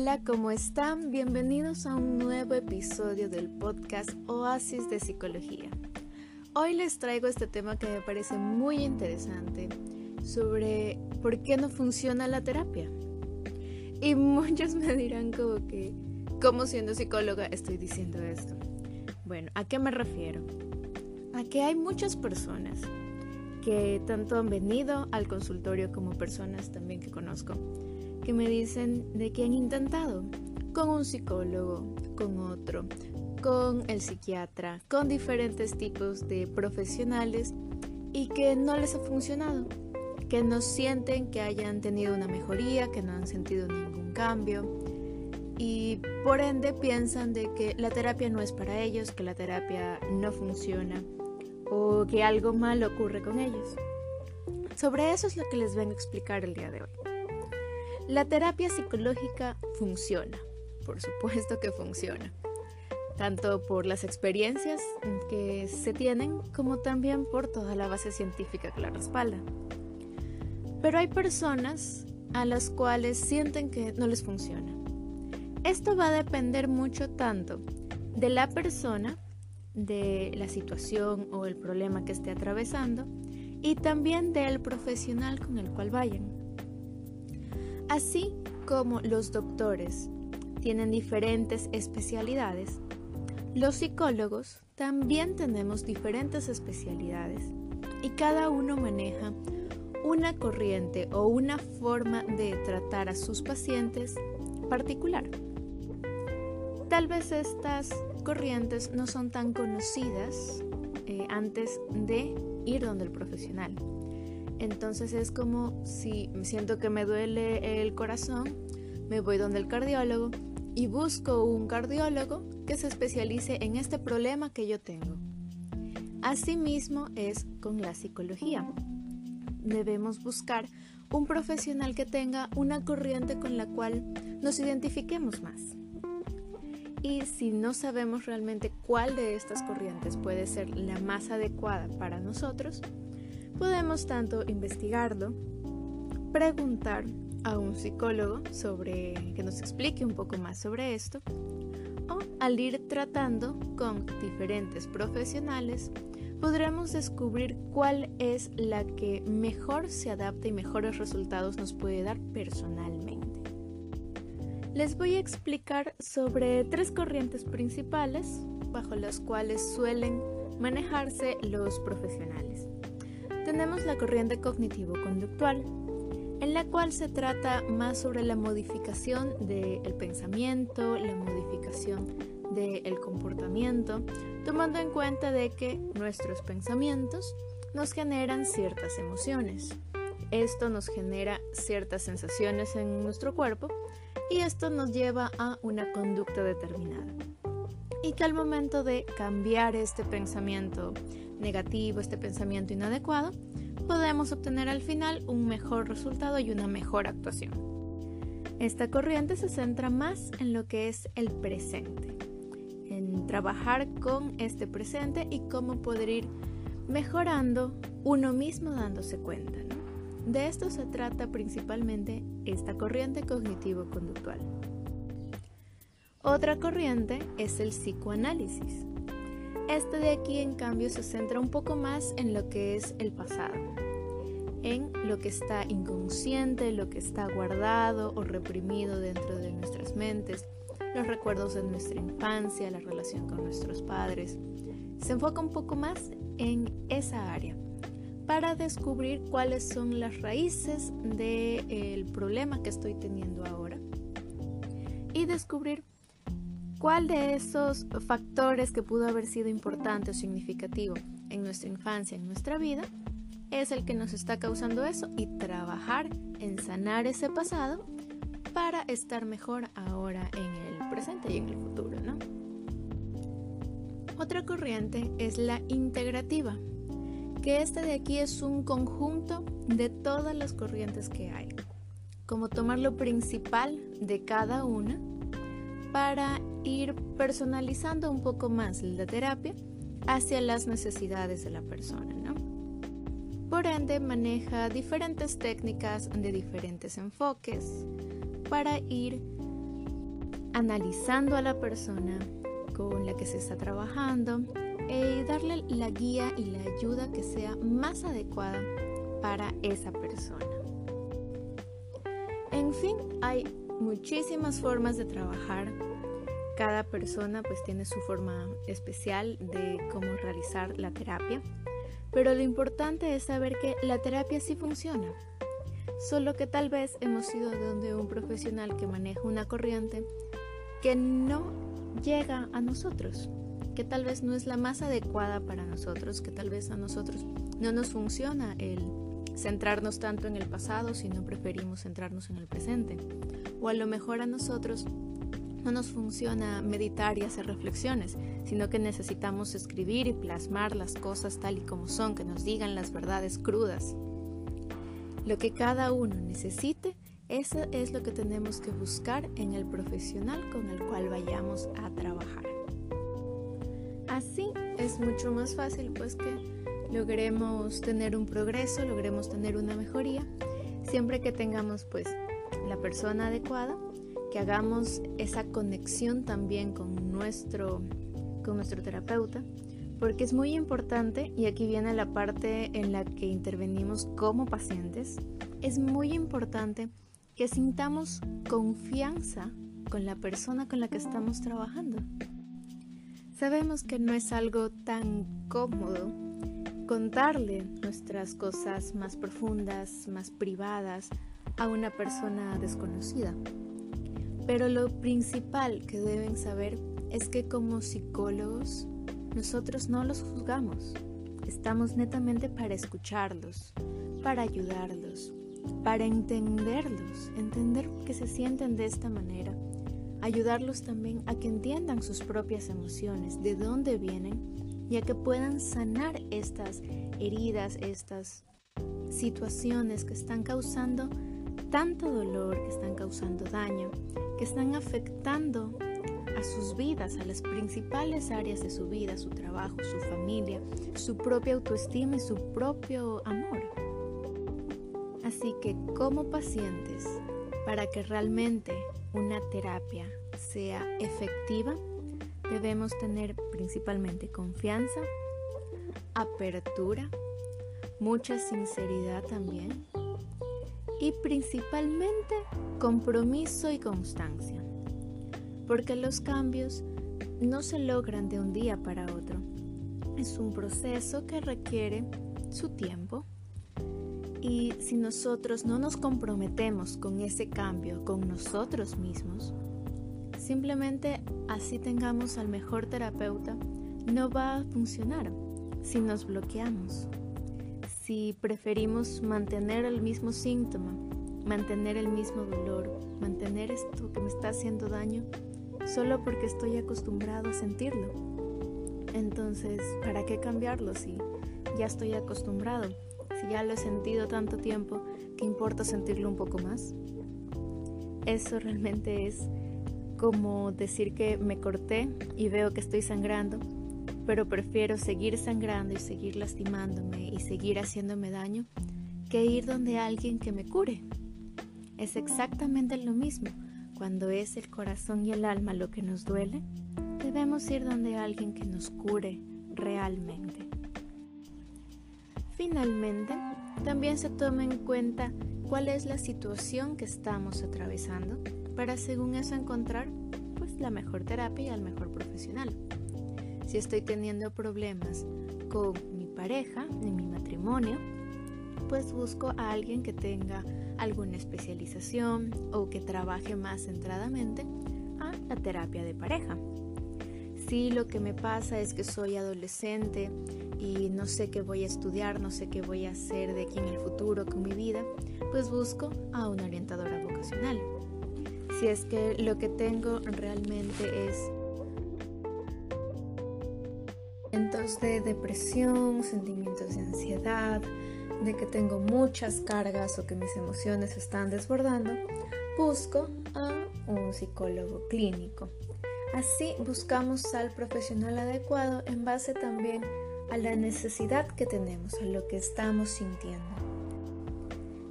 Hola, ¿cómo están? Bienvenidos a un nuevo episodio del podcast Oasis de Psicología. Hoy les traigo este tema que me parece muy interesante sobre por qué no funciona la terapia. Y muchos me dirán como que, ¿cómo siendo psicóloga estoy diciendo esto? Bueno, ¿a qué me refiero? A que hay muchas personas que tanto han venido al consultorio como personas también que conozco que me dicen de que han intentado con un psicólogo, con otro, con el psiquiatra, con diferentes tipos de profesionales y que no les ha funcionado, que no sienten que hayan tenido una mejoría, que no han sentido ningún cambio y por ende piensan de que la terapia no es para ellos, que la terapia no funciona o que algo mal ocurre con ellos. Sobre eso es lo que les vengo a explicar el día de hoy. La terapia psicológica funciona, por supuesto que funciona, tanto por las experiencias que se tienen como también por toda la base científica que la respalda. Pero hay personas a las cuales sienten que no les funciona. Esto va a depender mucho tanto de la persona, de la situación o el problema que esté atravesando y también del profesional con el cual vayan. Así como los doctores tienen diferentes especialidades, los psicólogos también tenemos diferentes especialidades y cada uno maneja una corriente o una forma de tratar a sus pacientes particular. Tal vez estas corrientes no son tan conocidas eh, antes de ir donde el profesional. Entonces es como si siento que me duele el corazón, me voy donde el cardiólogo y busco un cardiólogo que se especialice en este problema que yo tengo. Asimismo es con la psicología. Debemos buscar un profesional que tenga una corriente con la cual nos identifiquemos más. Y si no sabemos realmente cuál de estas corrientes puede ser la más adecuada para nosotros, podemos tanto investigarlo, preguntar a un psicólogo sobre que nos explique un poco más sobre esto, o al ir tratando con diferentes profesionales, podremos descubrir cuál es la que mejor se adapta y mejores resultados nos puede dar personalmente. Les voy a explicar sobre tres corrientes principales bajo las cuales suelen manejarse los profesionales tenemos la corriente cognitivo-conductual, en la cual se trata más sobre la modificación del pensamiento, la modificación del comportamiento, tomando en cuenta de que nuestros pensamientos nos generan ciertas emociones. Esto nos genera ciertas sensaciones en nuestro cuerpo y esto nos lleva a una conducta determinada. Y que al momento de cambiar este pensamiento negativo, este pensamiento inadecuado, podemos obtener al final un mejor resultado y una mejor actuación. Esta corriente se centra más en lo que es el presente, en trabajar con este presente y cómo poder ir mejorando uno mismo dándose cuenta. De esto se trata principalmente esta corriente cognitivo-conductual. Otra corriente es el psicoanálisis, este de aquí, en cambio, se centra un poco más en lo que es el pasado, en lo que está inconsciente, lo que está guardado o reprimido dentro de nuestras mentes, los recuerdos de nuestra infancia, la relación con nuestros padres. Se enfoca un poco más en esa área para descubrir cuáles son las raíces del problema que estoy teniendo ahora y descubrir ¿Cuál de esos factores que pudo haber sido importante o significativo en nuestra infancia, en nuestra vida, es el que nos está causando eso y trabajar en sanar ese pasado para estar mejor ahora en el presente y en el futuro, ¿no? Otra corriente es la integrativa, que este de aquí es un conjunto de todas las corrientes que hay, como tomar lo principal de cada una para ir personalizando un poco más la terapia hacia las necesidades de la persona. ¿no? Por ende, maneja diferentes técnicas de diferentes enfoques para ir analizando a la persona con la que se está trabajando y darle la guía y la ayuda que sea más adecuada para esa persona. En fin, hay muchísimas formas de trabajar. Cada persona pues tiene su forma especial de cómo realizar la terapia, pero lo importante es saber que la terapia sí funciona. Solo que tal vez hemos ido donde un profesional que maneja una corriente que no llega a nosotros, que tal vez no es la más adecuada para nosotros, que tal vez a nosotros no nos funciona el centrarnos tanto en el pasado, sino preferimos centrarnos en el presente. O a lo mejor a nosotros no nos funciona meditar y hacer reflexiones, sino que necesitamos escribir y plasmar las cosas tal y como son, que nos digan las verdades crudas. Lo que cada uno necesite, eso es lo que tenemos que buscar en el profesional con el cual vayamos a trabajar. Así es mucho más fácil pues que logremos tener un progreso, logremos tener una mejoría, siempre que tengamos pues la persona adecuada, que hagamos esa conexión también con nuestro, con nuestro terapeuta, porque es muy importante, y aquí viene la parte en la que intervenimos como pacientes, es muy importante que sintamos confianza con la persona con la que estamos trabajando. Sabemos que no es algo tan cómodo contarle nuestras cosas más profundas, más privadas a una persona desconocida. Pero lo principal que deben saber es que como psicólogos nosotros no los juzgamos. Estamos netamente para escucharlos, para ayudarlos, para entenderlos, entender que se sienten de esta manera, ayudarlos también a que entiendan sus propias emociones, de dónde vienen ya que puedan sanar estas heridas, estas situaciones que están causando tanto dolor, que están causando daño, que están afectando a sus vidas, a las principales áreas de su vida, su trabajo, su familia, su propia autoestima y su propio amor. Así que como pacientes, para que realmente una terapia sea efectiva, debemos tener principalmente confianza, apertura, mucha sinceridad también y principalmente compromiso y constancia, porque los cambios no se logran de un día para otro. Es un proceso que requiere su tiempo y si nosotros no nos comprometemos con ese cambio, con nosotros mismos, simplemente así tengamos al mejor terapeuta, no va a funcionar si nos bloqueamos. Si preferimos mantener el mismo síntoma, mantener el mismo dolor, mantener esto que me está haciendo daño, solo porque estoy acostumbrado a sentirlo. Entonces, ¿para qué cambiarlo si ya estoy acostumbrado? Si ya lo he sentido tanto tiempo, ¿qué importa sentirlo un poco más? Eso realmente es como decir que me corté y veo que estoy sangrando, pero prefiero seguir sangrando y seguir lastimándome y seguir haciéndome daño que ir donde alguien que me cure. Es exactamente lo mismo. Cuando es el corazón y el alma lo que nos duele, debemos ir donde alguien que nos cure realmente. Finalmente, también se toma en cuenta cuál es la situación que estamos atravesando para según eso encontrar pues la mejor terapia y al mejor profesional. Si estoy teniendo problemas con mi pareja, en mi matrimonio, pues busco a alguien que tenga alguna especialización o que trabaje más centradamente a la terapia de pareja. Si lo que me pasa es que soy adolescente y no sé qué voy a estudiar, no sé qué voy a hacer de aquí en el futuro con mi vida, pues busco a una orientadora vocacional si es que lo que tengo realmente es sentimientos de depresión, sentimientos de ansiedad, de que tengo muchas cargas o que mis emociones están desbordando, busco a un psicólogo clínico. Así buscamos al profesional adecuado en base también a la necesidad que tenemos, a lo que estamos sintiendo.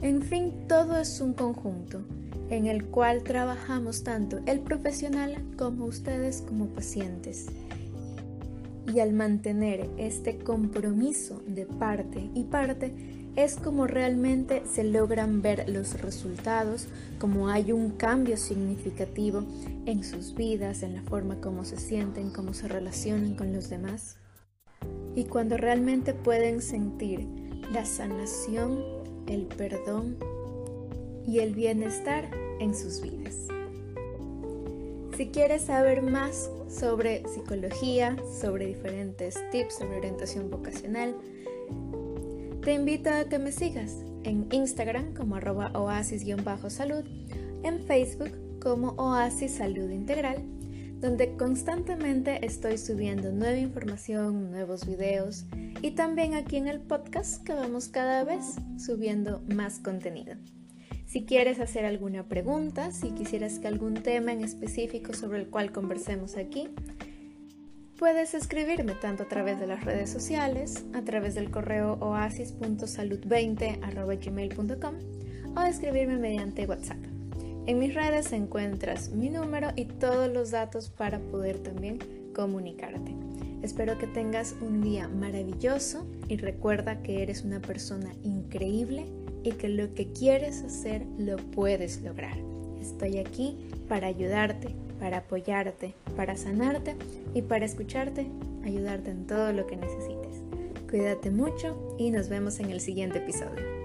En fin, todo es un conjunto en el cual trabajamos tanto el profesional como ustedes como pacientes. Y al mantener este compromiso de parte y parte, es como realmente se logran ver los resultados, como hay un cambio significativo en sus vidas, en la forma como se sienten, cómo se relacionan con los demás. Y cuando realmente pueden sentir la sanación, el perdón y el bienestar en sus vidas. Si quieres saber más sobre psicología, sobre diferentes tips sobre orientación vocacional, te invito a que me sigas en Instagram como arroba oasis-salud, en Facebook como Oasis Salud Integral, donde constantemente estoy subiendo nueva información, nuevos videos y también aquí en el podcast que vamos cada vez subiendo más contenido. Si quieres hacer alguna pregunta, si quisieras que algún tema en específico sobre el cual conversemos aquí, Puedes escribirme tanto a través de las redes sociales, a través del correo oasis.salud20.gmail.com o escribirme mediante WhatsApp. En mis redes encuentras mi número y todos los datos para poder también comunicarte. Espero que tengas un día maravilloso y recuerda que eres una persona increíble y que lo que quieres hacer lo puedes lograr. Estoy aquí para ayudarte, para apoyarte, para sanarte y para escucharte, ayudarte en todo lo que necesites. Cuídate mucho y nos vemos en el siguiente episodio.